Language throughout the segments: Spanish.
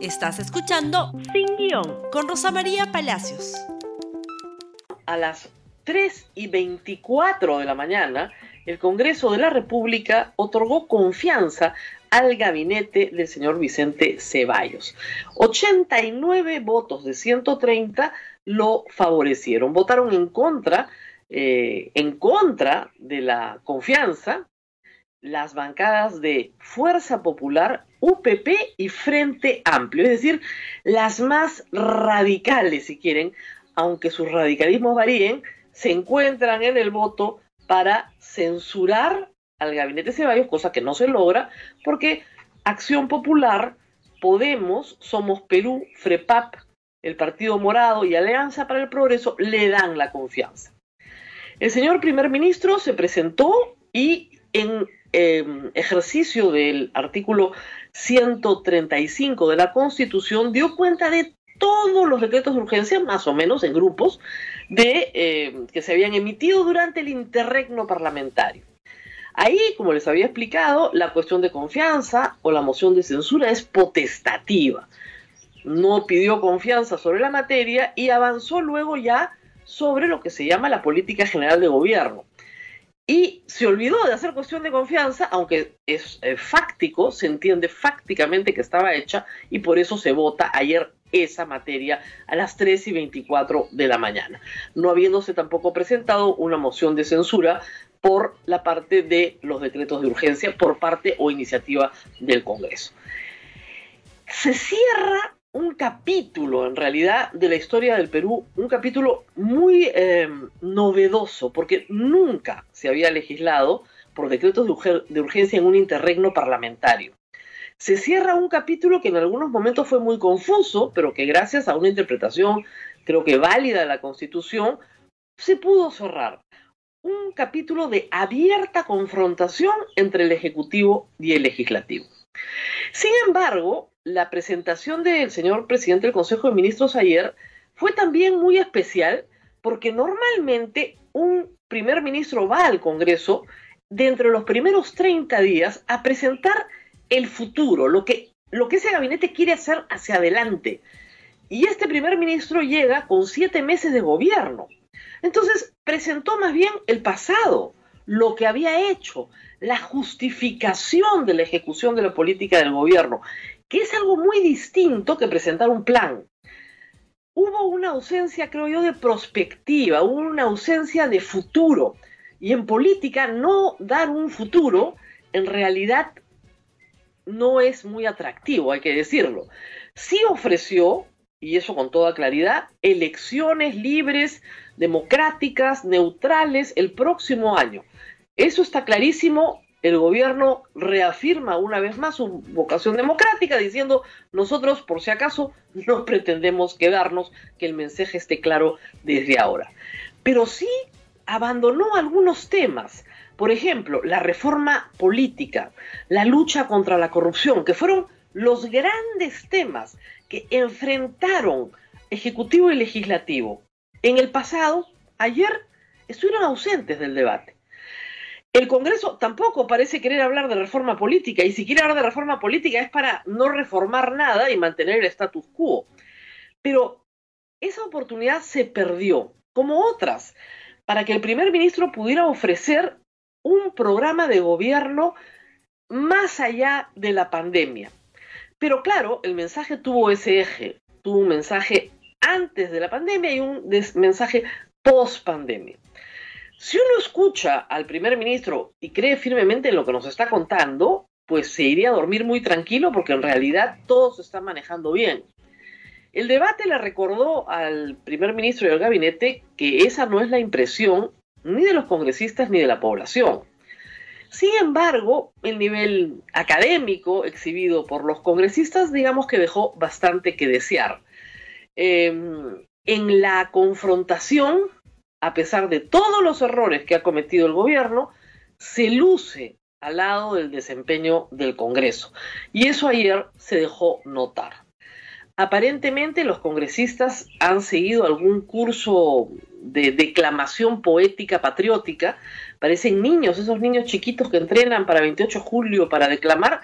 Estás escuchando Sin Guión con Rosa María Palacios. A las 3 y 24 de la mañana, el Congreso de la República otorgó confianza al gabinete del señor Vicente Ceballos. 89 votos de 130 lo favorecieron. Votaron en contra, eh, en contra de la confianza las bancadas de Fuerza Popular, UPP y Frente Amplio, es decir, las más radicales, si quieren, aunque sus radicalismos varíen, se encuentran en el voto para censurar al gabinete Ceballos, cosa que no se logra, porque Acción Popular, Podemos, Somos Perú, FREPAP, el Partido Morado y Alianza para el Progreso le dan la confianza. El señor primer ministro se presentó y en Em, ejercicio del artículo 135 de la Constitución dio cuenta de todos los decretos de urgencia, más o menos en grupos, de, em, que se habían emitido durante el interregno parlamentario. Ahí, como les había explicado, la cuestión de confianza o la moción de censura es potestativa. No pidió confianza sobre la materia y avanzó luego ya sobre lo que se llama la política general de gobierno y se olvidó de hacer cuestión de confianza, aunque es eh, fáctico, se entiende fácticamente que estaba hecha y por eso se vota ayer esa materia a las 3 y 24 de la mañana, no habiéndose tampoco presentado una moción de censura por la parte de los decretos de urgencia, por parte o iniciativa del Congreso. Se cierra un capítulo en realidad de la historia del Perú, un capítulo muy em, novedoso, porque nunca se había legislado por decretos de, urgencia en un interregno parlamentario. Se cierra un capítulo que en algunos momentos fue muy confuso, pero que gracias a una interpretación creo que válida de la Constitución, se pudo cerrar. Un capítulo de abierta confrontación entre el Ejecutivo y el Legislativo. Sin embargo, la presentación del señor presidente del Consejo de Ministros ayer fue también muy especial porque normalmente un primer ministro va al Congreso dentro de los primeros 30 días a presentar el futuro, lo que, lo que ese gabinete quiere hacer hacia adelante. Y este primer ministro llega con siete meses de gobierno. Entonces presentó más bien el pasado, lo que había hecho, la justificación de la ejecución de la política del gobierno, que es algo muy distinto que presentar un plan. Hubo una ausencia, creo yo, de perspectiva, una ausencia de futuro. Y en política no dar un futuro en realidad no es muy atractivo, hay que decirlo. Sí ofreció, y eso con toda claridad, elecciones libres, democráticas, neutrales el próximo año. Eso está clarísimo. El gobierno reafirma una vez más su vocación democrática diciendo nosotros por si acaso no pretendemos quedarnos, que el mensaje esté claro desde ahora. Pero sí abandonó algunos temas. Por ejemplo, la reforma política, la lucha contra la corrupción, que fueron los grandes temas que enfrentaron Ejecutivo y Legislativo. En el pasado, ayer, estuvieron ausentes del debate. El Congreso tampoco parece querer hablar de reforma política y si quiere hablar de reforma política es para no reformar nada y mantener el status quo. Pero esa oportunidad se perdió, como otras, para que el primer ministro pudiera ofrecer un programa de gobierno más allá de la pandemia. Pero claro, el mensaje tuvo ese eje, tuvo un mensaje antes de la pandemia y un mensaje post pandemia. Si uno escucha al primer ministro y cree firmemente en lo que nos está contando, pues se iría a dormir muy tranquilo porque en realidad todo se está manejando bien. El debate le recordó al primer ministro y al gabinete que esa no es la impresión ni de los congresistas ni de la población. Sin embargo, el nivel académico exhibido por los congresistas, digamos que dejó bastante que desear. Em, en la confrontación a pesar de todos los errores que ha cometido el gobierno, se luce al lado del desempeño del Congreso. Y eso ayer se dejó notar. Aparentemente los congresistas han seguido algún curso de declamación poética patriótica. Parecen niños, esos niños chiquitos que entrenan para 28 de julio para declamar,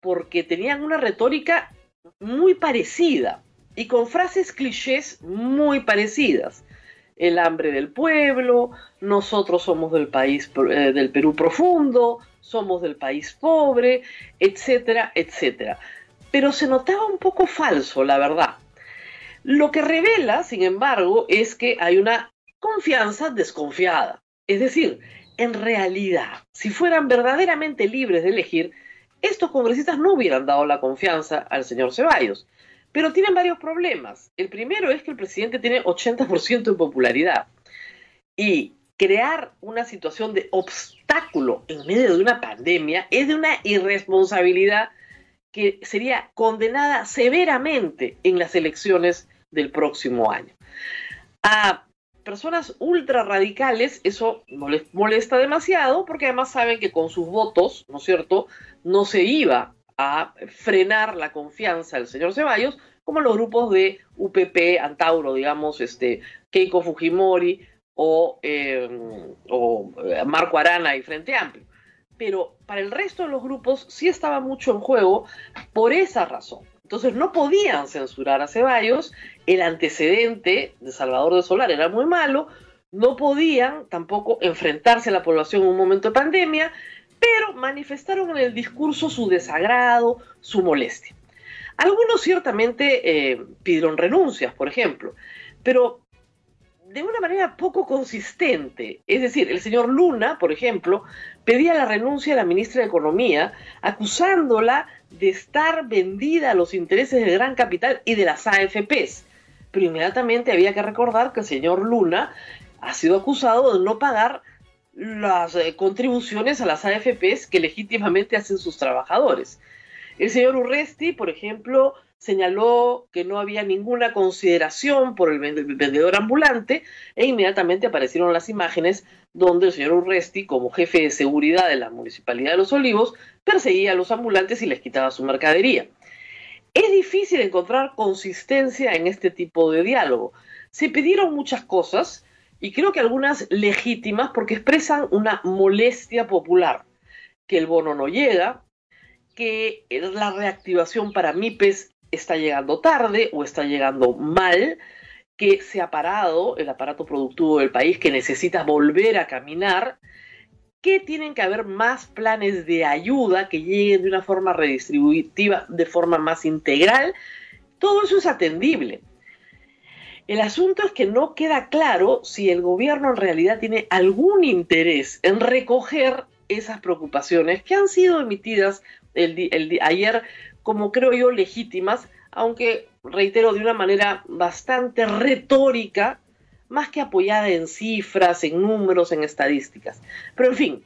porque tenían una retórica muy parecida y con frases clichés muy parecidas. El hambre del pueblo, nosotros somos del país eh, del Perú profundo, somos del país pobre, etcétera, etcétera. Pero se notaba un poco falso, la verdad. Lo que revela, sin embargo, es que hay una confianza desconfiada. Es decir, en realidad, si fueran verdaderamente libres de elegir, estos congresistas no hubieran dado la confianza al señor Ceballos. Pero tienen varios problemas. El primero es que el presidente tiene 80% de popularidad. Y crear una situación de obstáculo en medio de una pandemia es de una irresponsabilidad que sería condenada severamente en las elecciones del próximo año. A personas ultra radicales eso molesta demasiado porque además saben que con sus votos, ¿no es cierto?, no se iba a frenar la confianza del señor Ceballos, como los grupos de UPP, Antauro, digamos, este, Keiko Fujimori o, em, o eh, Marco Arana y Frente Amplio. Pero para el resto de los grupos sí estaba mucho en juego por esa razón. Entonces no podían censurar a Ceballos, el antecedente de Salvador de Solar era muy malo, no podían tampoco enfrentarse a la población en un momento de pandemia, pero manifestaron en el discurso su desagrado, su molestia. Algunos ciertamente eh, pidieron renuncias, por ejemplo, pero de una manera poco consistente. Es decir, el señor Luna, por ejemplo, pedía la renuncia de la ministra de Economía, acusándola de estar vendida a los intereses del gran capital y de las AFPs. Pero inmediatamente había que recordar que el señor Luna ha sido acusado de no pagar las eh, contribuciones a las AFPs que legítimamente hacen sus trabajadores. El señor Urresti, por ejemplo, señaló que no había ninguna consideración por el vendedor ambulante e inmediatamente aparecieron las imágenes donde el señor Urresti, como jefe de seguridad de la Municipalidad de Los Olivos, perseguía a los ambulantes y les quitaba su mercadería. Es difícil encontrar consistencia en este tipo de diálogo. Se pidieron muchas cosas y creo que algunas legítimas porque expresan una molestia popular, que el bono no llega, que la reactivación para MIPES está llegando tarde o está llegando mal, que se ha parado el aparato productivo del país, que necesita volver a caminar, que tienen que haber más planes de ayuda que lleguen de una forma redistributiva, de forma más integral. Todo eso es atendible. El asunto es que no queda claro si el gobierno en realidad tiene algún interés en recoger esas preocupaciones que han sido emitidas el, ayer como creo yo legítimas, aunque reitero de una manera bastante retórica, más que apoyada en cifras, en números, en estadísticas. Pero en fin,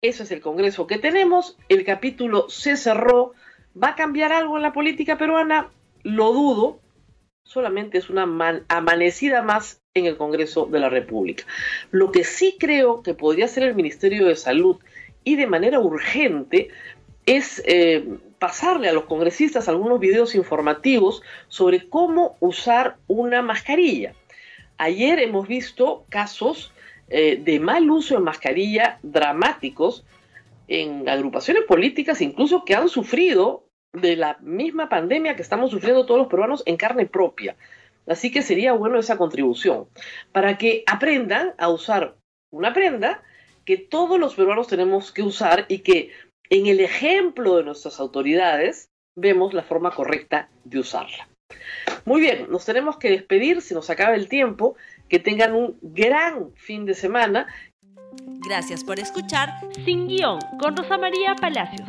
eso es el Congreso que tenemos, el capítulo se cerró, ¿va a cambiar algo en la política peruana? Lo dudo, solamente es una amanecida más en el Congreso de la República. Lo que sí creo que podría ser el Ministerio de Salud y de manera urgente es eh, pasarle a los congresistas algunos videos informativos sobre cómo usar una mascarilla. Ayer hemos visto casos eh, de mal uso de mascarilla dramáticos en agrupaciones políticas incluso que han sufrido de la misma pandemia que estamos sufriendo todos los peruanos en carne propia. Así que sería bueno esa contribución para que aprendan a usar una prenda que todos los peruanos tenemos que usar y que en el ejemplo de nuestras autoridades vemos la forma correcta de usarla. Muy bien, nos tenemos que despedir, se nos acaba el tiempo, que tengan un gran fin de semana. Gracias por escuchar Sin Guión con Rosa María Palacios.